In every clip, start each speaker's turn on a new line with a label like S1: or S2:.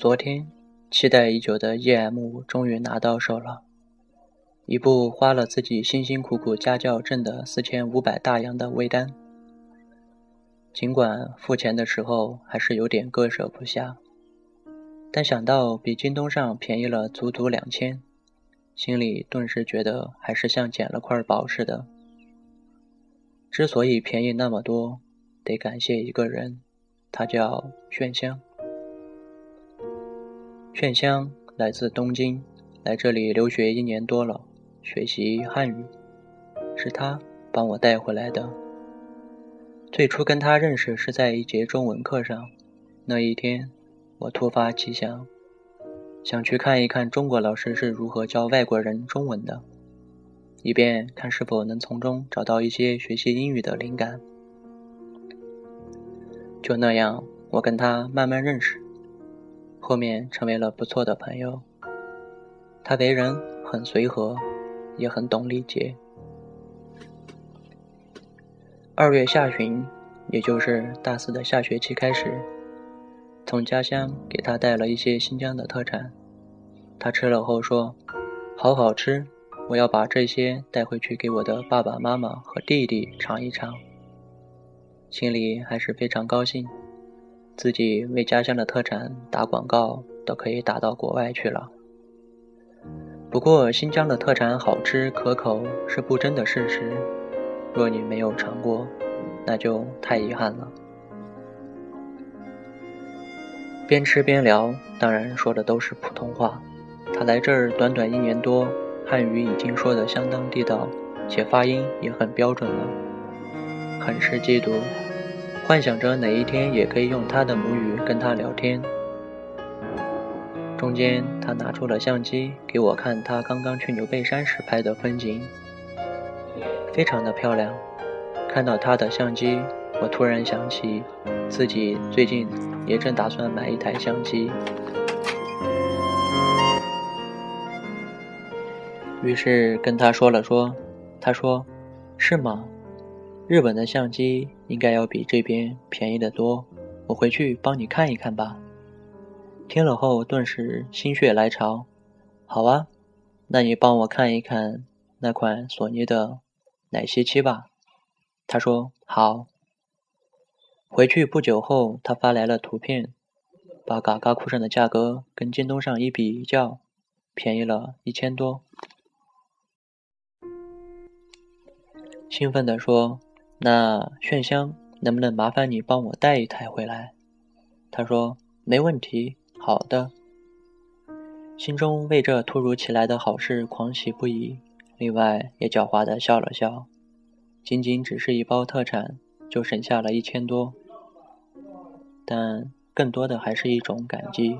S1: 昨天，期待已久的 EM 终于拿到手了，一部花了自己辛辛苦苦家教挣的四千五百大洋的微单。尽管付钱的时候还是有点割舍不下，但想到比京东上便宜了足足两千，心里顿时觉得还是像捡了块宝似的。之所以便宜那么多，得感谢一个人，他叫炫香。炫香来自东京，来这里留学一年多了，学习汉语，是他帮我带回来的。最初跟他认识是在一节中文课上，那一天我突发奇想，想去看一看中国老师是如何教外国人中文的，以便看是否能从中找到一些学习英语的灵感。就那样，我跟他慢慢认识。后面成为了不错的朋友。他为人很随和，也很懂礼节。二月下旬，也就是大四的下学期开始，从家乡给他带了一些新疆的特产。他吃了后说：“好好吃，我要把这些带回去给我的爸爸妈妈和弟弟尝一尝。”心里还是非常高兴。自己为家乡的特产打广告，都可以打到国外去了。不过，新疆的特产好吃可口是不争的事实。若你没有尝过，那就太遗憾了。边吃边聊，当然说的都是普通话。他来这儿短短一年多，汉语已经说得相当地道，且发音也很标准了，很是嫉妒。幻想着哪一天也可以用他的母语跟他聊天。中间，他拿出了相机给我看他刚刚去牛背山时拍的风景，非常的漂亮。看到他的相机，我突然想起自己最近也正打算买一台相机，于是跟他说了说。他说：“是吗？”日本的相机应该要比这边便宜得多，我回去帮你看一看吧。听了后顿时心血来潮，好啊，那你帮我看一看那款索尼的奶昔七吧。他说好。回去不久后，他发来了图片，把嘎嘎库上的价格跟京东上一比较，便宜了一千多。兴奋地说。那炫香，能不能麻烦你帮我带一台回来？他说没问题，好的。心中为这突如其来的好事狂喜不已，另外也狡猾地笑了笑。仅仅只是一包特产，就省下了一千多，但更多的还是一种感激。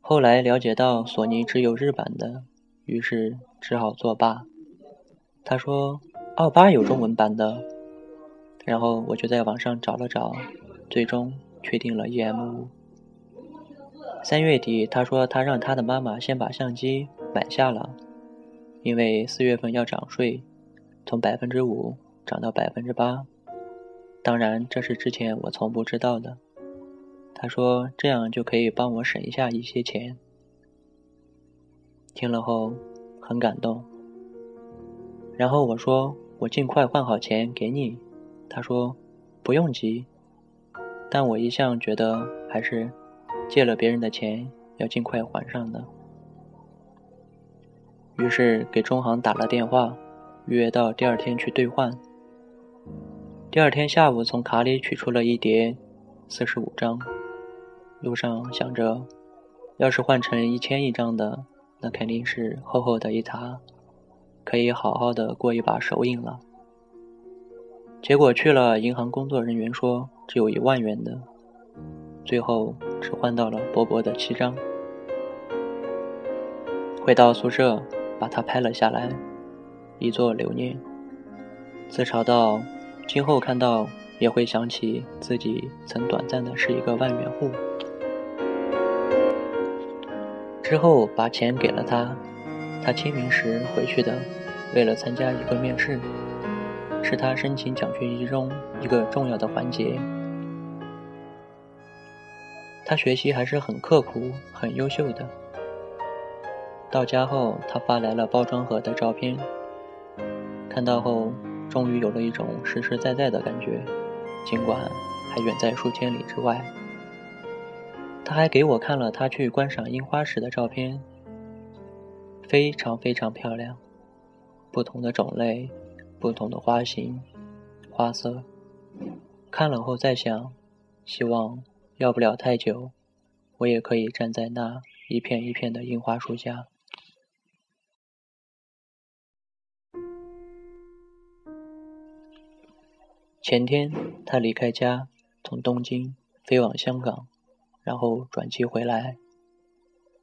S1: 后来了解到索尼只有日版的，于是只好作罢。他说。奥巴有中文版的，然后我就在网上找了找，最终确定了 EM。三月底，他说他让他的妈妈先把相机买下了，因为四月份要涨税，从百分之五涨到百分之八。当然，这是之前我从不知道的。他说这样就可以帮我省下一些钱。听了后很感动，然后我说。我尽快换好钱给你，他说不用急，但我一向觉得还是借了别人的钱要尽快还上的。于是给中行打了电话，预约到第二天去兑换。第二天下午从卡里取出了一叠四十五张，路上想着，要是换成一千一张的，那肯定是厚厚的一沓。可以好好的过一把手瘾了。结果去了银行，工作人员说只有一万元的，最后只换到了薄薄的七张。回到宿舍，把它拍了下来，以作留念。自嘲道：今后看到也会想起自己曾短暂的是一个万元户。之后把钱给了他。他清明时回去的，为了参加一个面试，是他申请奖学金中一个重要的环节。他学习还是很刻苦、很优秀的。到家后，他发来了包装盒的照片。看到后，终于有了一种实实在在的感觉，尽管还远在数千里之外。他还给我看了他去观赏樱花时的照片，非常非常漂亮，不同的种类，不同的花型、花色。看了后再想，希望要不了太久，我也可以站在那一片一片的樱花树下。前天，他离开家，从东京飞往香港，然后转机回来。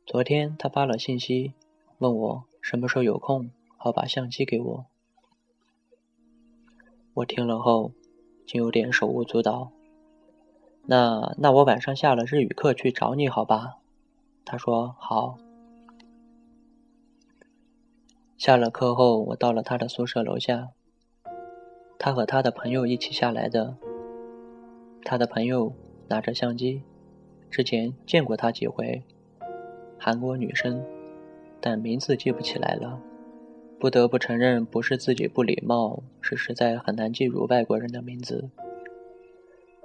S1: 昨天他发了信息，问我什么时候有空，好把相机给我。我听了后，竟有点手舞足蹈。那那我晚上下了日语课去找你好吧？他说好。下了课后，我到了他的宿舍楼下。他和他的朋友一起下来的。他的朋友拿着相机，之前见过他几回，韩国女生，但名字记不起来了。不得不承认，不是自己不礼貌，是实在很难记住外国人的名字。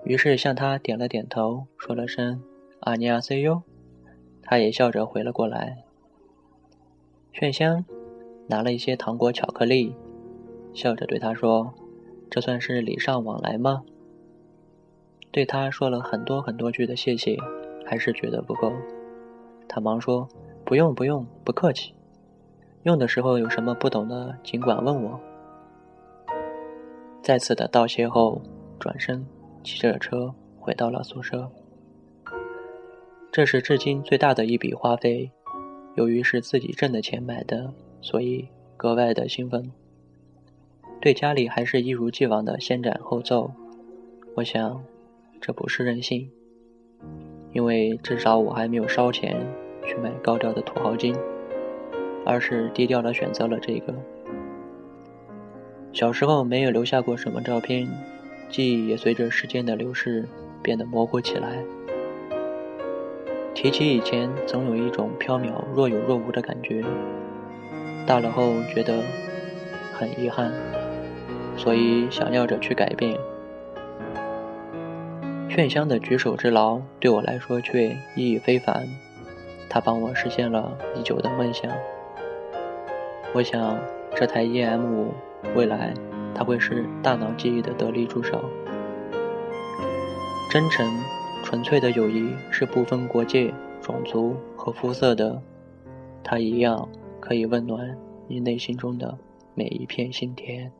S1: 于是向他点了点头，说了声“阿尼亚塞哟”，他也笑着回了过来。炫香拿了一些糖果巧克力，笑着对他说。这算是礼尚往来吗？对他说了很多很多句的谢谢，还是觉得不够。他忙说：“不用不用，不客气。用的时候有什么不懂的，尽管问我。”再次的道谢后，转身骑着车回到了宿舍。这是至今最大的一笔花费，由于是自己挣的钱买的，所以格外的兴奋。对家里还是一如既往的先斩后奏，我想，这不是任性，因为至少我还没有烧钱去买高调的土豪金，而是低调的选择了这个。小时候没有留下过什么照片，记忆也随着时间的流逝变得模糊起来。提起以前，总有一种飘渺若有若无的感觉，大了后觉得很遗憾。所以想要着去改变。炫香的举手之劳对我来说却意义非凡，他帮我实现了已久的梦想。我想这台 EM 五未来它会是大脑记忆的得力助手。真诚、纯粹的友谊是不分国界、种族和肤色的，它一样可以温暖你内心中的每一片心田。